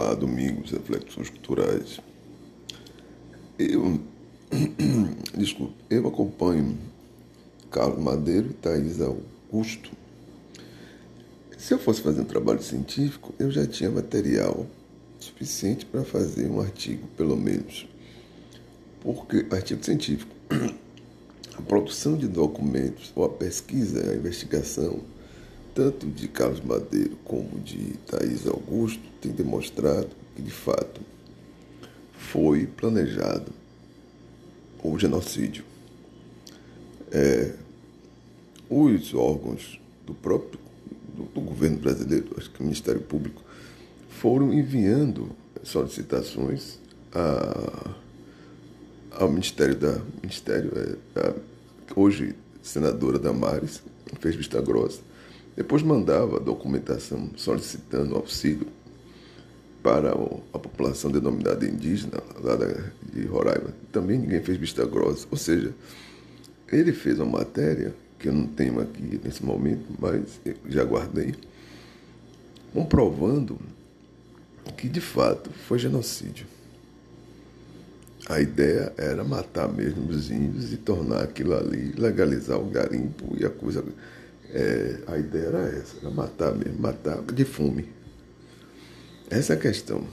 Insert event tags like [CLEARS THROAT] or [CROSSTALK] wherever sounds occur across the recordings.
Olá, Domingos, Reflexões Culturais. Eu, [CLEARS THROAT] desculpe, eu acompanho Carlos Madeiro e Thaís Augusto. Se eu fosse fazer um trabalho científico, eu já tinha material suficiente para fazer um artigo, pelo menos. Porque, artigo científico, [CLEARS THROAT] a produção de documentos, ou a pesquisa, a investigação, tanto de Carlos Madeiro como de Thaís Augusto, tem demonstrado que, de fato, foi planejado o genocídio. É, os órgãos do próprio do, do, governo brasileiro, acho que o Ministério Público, foram enviando solicitações a, ao Ministério da Ministério é, a, hoje senadora Damares fez vista grossa depois mandava documentação solicitando auxílio para a população denominada indígena lá de Roraima. Também ninguém fez vista grossa. Ou seja, ele fez uma matéria que eu não tenho aqui nesse momento, mas já guardei, comprovando que de fato foi genocídio. A ideia era matar mesmo os índios e tornar aquilo ali, legalizar o garimpo e a coisa é, a ideia era essa, era matar mesmo, matar de fome. Essa é a questão.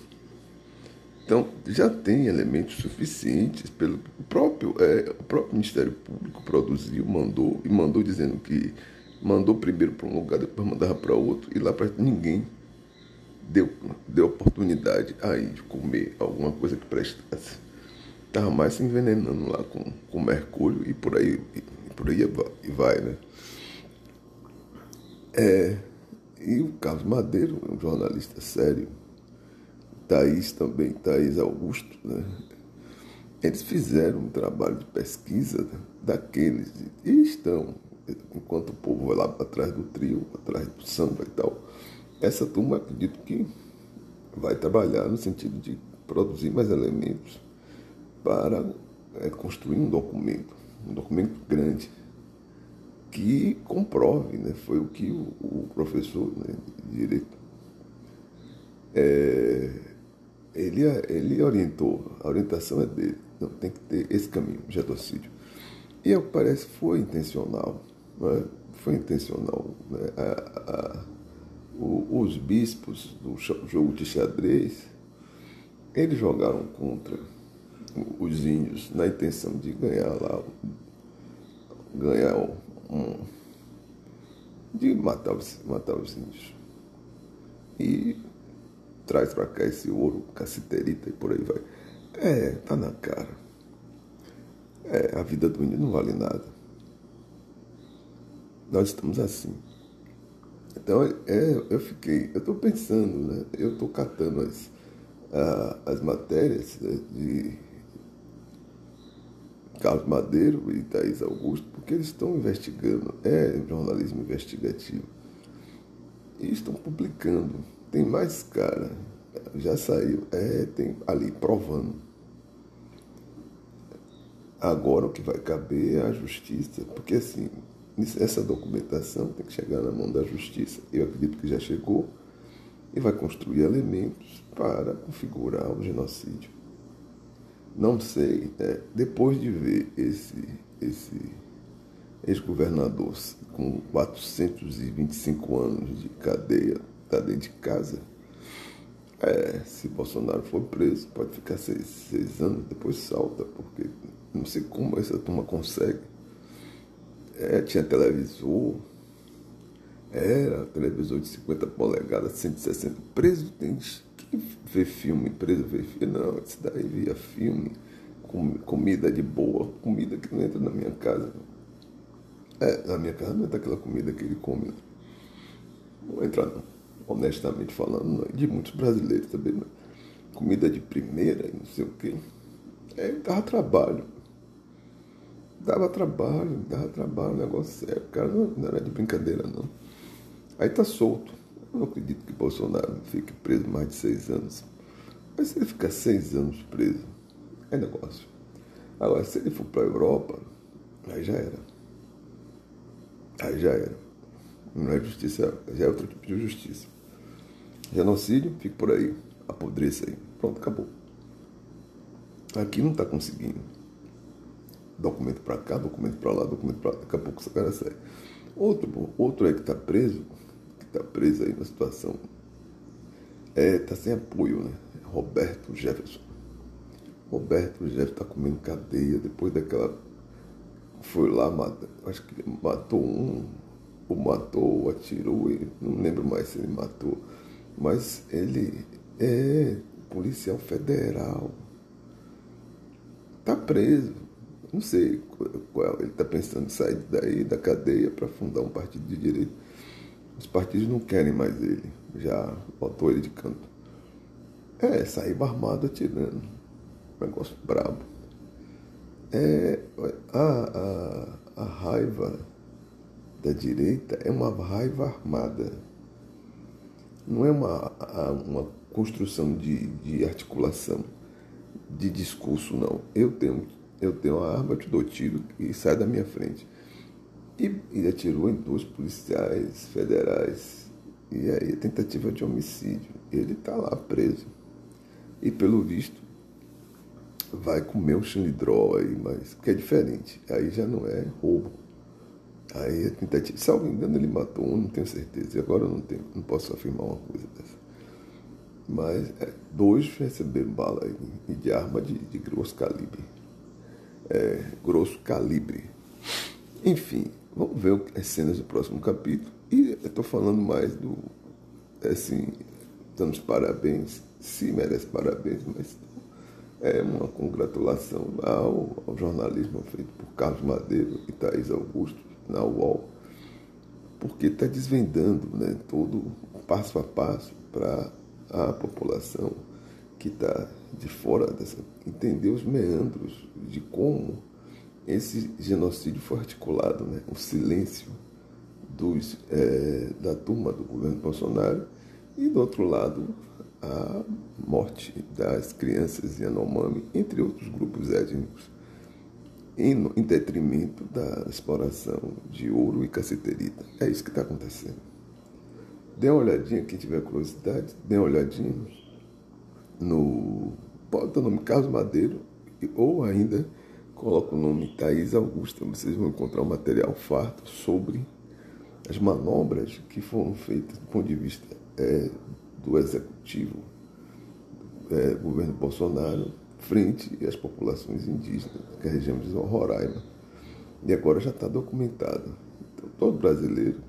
Então, já tem elementos suficientes pelo próprio, é, o próprio Ministério Público produziu, mandou, e mandou dizendo que mandou primeiro para um lugar, depois mandava para outro, e lá para ninguém deu, deu oportunidade aí de comer alguma coisa que prestasse. Estava mais se envenenando lá com, com mercúrio e por aí, e por aí vai, né? É, e o Carlos Madeiro, um jornalista sério, Thaís também, Thaís Augusto, né? eles fizeram um trabalho de pesquisa daqueles e estão, enquanto o povo vai lá para do trio, atrás do samba e tal, essa turma acredito que vai trabalhar no sentido de produzir mais elementos para é, construir um documento, um documento grande, que comprove, né? foi o que o, professor né, de direito é, ele, ele orientou, a orientação é dele, tem que ter esse caminho, genocídio. E ao que parece foi intencional, né? foi intencional. Né? A, a, o, os bispos do jogo de xadrez, eles jogaram contra os índios na intenção de ganhar lá, ganhar um, de matar os, matar os índios. E traz para cá esse ouro, caciterita e por aí vai. É, tá na cara. É, a vida do índio não vale nada. Nós estamos assim. Então, é, eu fiquei, eu estou pensando, né? Eu estou catando as, as matérias né, de Carlos Madeiro e Thaís Augusto, porque eles estão investigando, é jornalismo investigativo, e estão publicando. Tem mais cara, já saiu, é, tem ali provando. Agora o que vai caber é a justiça, porque assim, essa documentação tem que chegar na mão da justiça. Eu acredito que já chegou e vai construir elementos para configurar o genocídio. Não sei, é, depois de ver esse, esse ex-governador com 425 anos de cadeia, está dentro de casa, é, se Bolsonaro for preso, pode ficar seis, seis anos, depois salta, porque não sei como essa turma consegue. É, tinha televisor, era televisor de 50 polegadas, 160. Preso tem ver filme, preso ver filme. Não, isso daí via filme, com, comida de boa, comida que não entra na minha casa. É, na minha casa não entra aquela comida que ele come. Não, não entra não. Honestamente falando, não. de muitos brasileiros também. Não. Comida de primeira e não sei o quê. É, dava trabalho. Dava trabalho, dava trabalho, o negócio sério. O cara não, não era de brincadeira, não. Aí tá solto. Eu não acredito que Bolsonaro fique preso mais de seis anos. Mas se ele ficar seis anos preso, é negócio. Agora, se ele for para a Europa, aí já era. Aí já era. Não é justiça, já é outro tipo de justiça. Genocídio, fica por aí. apodreça aí. Pronto, acabou. Aqui não está conseguindo. Documento para cá, documento para lá, documento para lá. Daqui a pouco esse cara sai. Outro, outro aí que está preso, está preso aí na situação, é, tá sem apoio, né? Roberto Jefferson. Roberto Jefferson está comendo cadeia depois daquela. Foi lá, acho que matou um, ou matou, ou atirou, não lembro mais se ele matou. Mas ele é policial federal. Está preso. Não sei qual. Ele está pensando em sair daí da cadeia para fundar um partido de direito. Os partidos não querem mais ele. Já botou ele de canto. É, saiu armado atirando. Negócio brabo. É, a, a, a raiva da direita é uma raiva armada. Não é uma, uma construção de, de articulação, de discurso, não. Eu tenho, eu tenho uma arma, te dou tiro e sai da minha frente. E, e atirou em dois policiais federais. E aí, tentativa de homicídio. Ele está lá preso. E pelo visto, vai comer um xilindró aí, mas que é diferente. Aí já não é roubo. Aí a tentativa. Se alguém engano, ele matou um, não tenho certeza. E agora eu não, tenho, não posso afirmar uma coisa dessa. Mas é, dois receberam bala aí, de arma de, de grosso calibre. É, grosso calibre. Enfim, vamos ver as cenas do próximo capítulo. E eu estou falando mais do. Assim, dando parabéns, se merece parabéns, mas é uma congratulação ao, ao jornalismo feito por Carlos Madeiro e Thaís Augusto na UOL, porque está desvendando né, todo passo a passo para a população que está de fora dessa entender os meandros de como esse genocídio foi articulado, né? o silêncio dos, é, da turma do governo Bolsonaro e, do outro lado, a morte das crianças Yanomami, entre outros grupos étnicos, em, em detrimento da exploração de ouro e caceterita. É isso que está acontecendo. Dê uma olhadinha, quem tiver curiosidade, dê uma olhadinha no. Bota o nome Carlos Madeiro ou ainda coloca o nome Thaís Augusta. Vocês vão encontrar um material farto sobre as manobras que foram feitas do ponto de vista é, do executivo é, do governo Bolsonaro frente às populações indígenas, que é a região de Roraima. E agora já está documentado. Então, todo brasileiro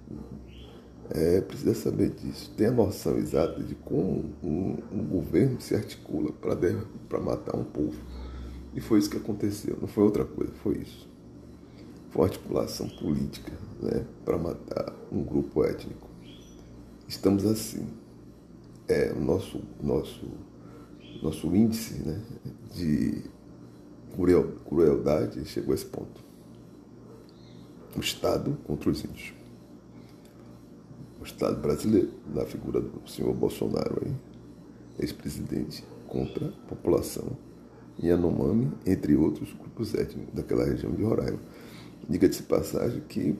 é, precisa saber disso, tem a noção exata de como um, um governo se articula para matar um povo. E foi isso que aconteceu, não foi outra coisa, foi isso. Foi uma articulação política né, para matar um grupo étnico. Estamos assim. É, o nosso, nosso, nosso índice né, de crueldade chegou a esse ponto. O Estado contra os índios. Estado brasileiro, na figura do senhor Bolsonaro, ex-presidente, contra a população Yanomami, entre outros grupos étnicos daquela região de Roraima. Diga-se passagem que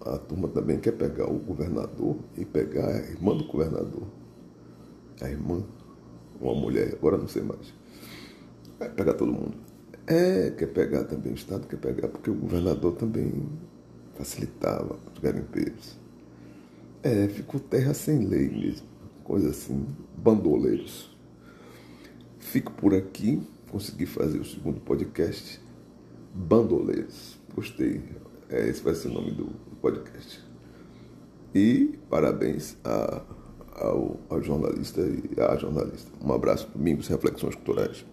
a turma também quer pegar o governador e pegar a irmã do governador. A irmã, uma mulher, agora não sei mais. Vai pegar todo mundo. É, quer pegar também, o Estado quer pegar, porque o governador também facilitava os garimpeiros. É, ficou terra sem lei mesmo. Coisa assim, bandoleiros. Fico por aqui, consegui fazer o segundo podcast. Bandoleiros. Gostei. É, esse vai ser o nome do podcast. E parabéns a, ao, ao jornalista e à jornalista. Um abraço, Domingos Reflexões Culturais.